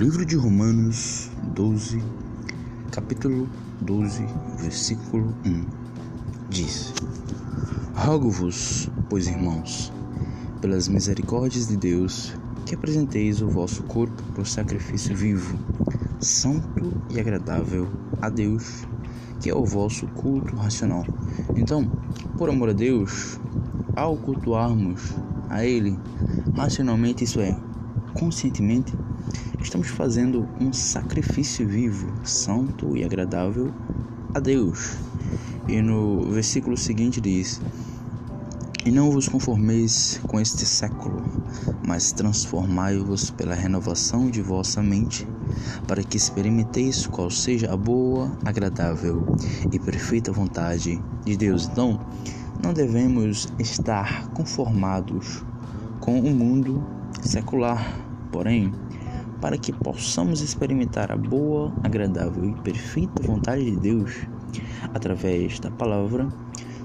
livro de Romanos 12, capítulo 12, versículo 1, diz: Rogo-vos, pois irmãos, pelas misericórdias de Deus, que apresenteis o vosso corpo por sacrifício vivo, santo e agradável a Deus, que é o vosso culto racional. Então, por amor a Deus, ao cultuarmos a Ele racionalmente, isso é, conscientemente, estamos fazendo um sacrifício vivo, santo e agradável a Deus. E no versículo seguinte diz: E não vos conformeis com este século, mas transformai-vos pela renovação de vossa mente, para que experimenteis qual seja a boa, agradável e perfeita vontade de Deus. Então, não devemos estar conformados com o mundo secular, porém, para que possamos experimentar a boa, agradável e perfeita vontade de Deus através da palavra,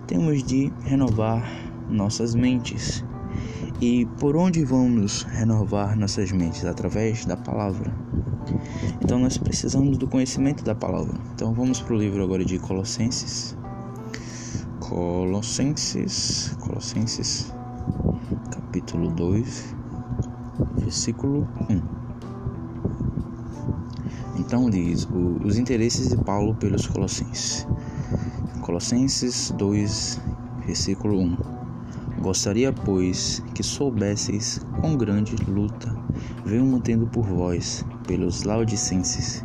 temos de renovar nossas mentes. E por onde vamos renovar nossas mentes? Através da palavra. Então nós precisamos do conhecimento da palavra. Então vamos para o livro agora de Colossenses. Colossenses, Colossenses, capítulo 2, versículo 1. Então diz o, os interesses de Paulo pelos Colossenses. Colossenses 2, versículo 1. Gostaria, pois, que soubesseis quão grande luta venho mantendo por vós, pelos laudicenses,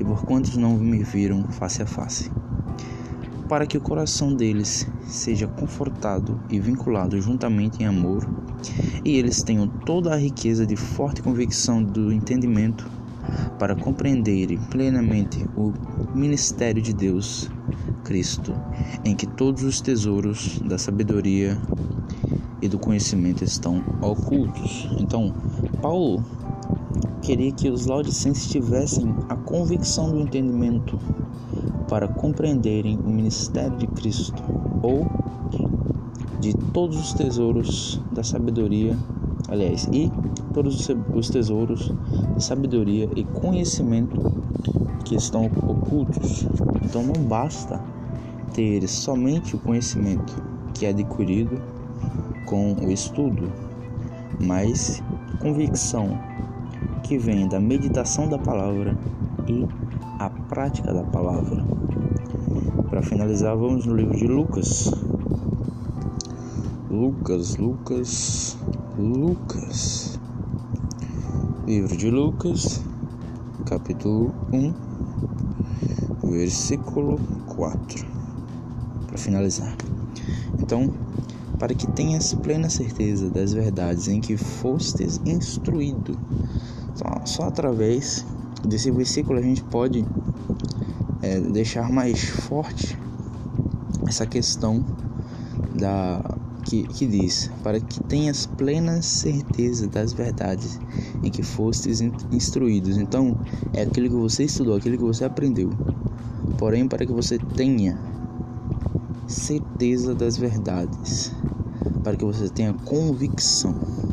e por quantos não me viram face a face, para que o coração deles seja confortado e vinculado juntamente em amor, e eles tenham toda a riqueza de forte convicção do entendimento para compreenderem plenamente o ministério de Deus, Cristo, em que todos os tesouros da sabedoria e do conhecimento estão ocultos. Então, Paulo queria que os laudicenses tivessem a convicção do entendimento para compreenderem o ministério de Cristo ou de todos os tesouros da sabedoria aliás, e todos os tesouros de sabedoria e conhecimento que estão ocultos. Então não basta ter somente o conhecimento que é adquirido com o estudo, mas convicção que vem da meditação da palavra e a prática da palavra. Para finalizar, vamos no livro de Lucas. Lucas, Lucas, Lucas. Livro de Lucas, capítulo 1, versículo 4. Para finalizar. Então, para que tenhas plena certeza das verdades em que fostes instruído. Só, só através desse versículo a gente pode é, deixar mais forte essa questão da que, que diz: Para que tenhas plena certeza das verdades em que fostes instruídos. Então, é aquilo que você estudou, aquilo que você aprendeu. Porém, para que você tenha certeza das verdades, para que você tenha convicção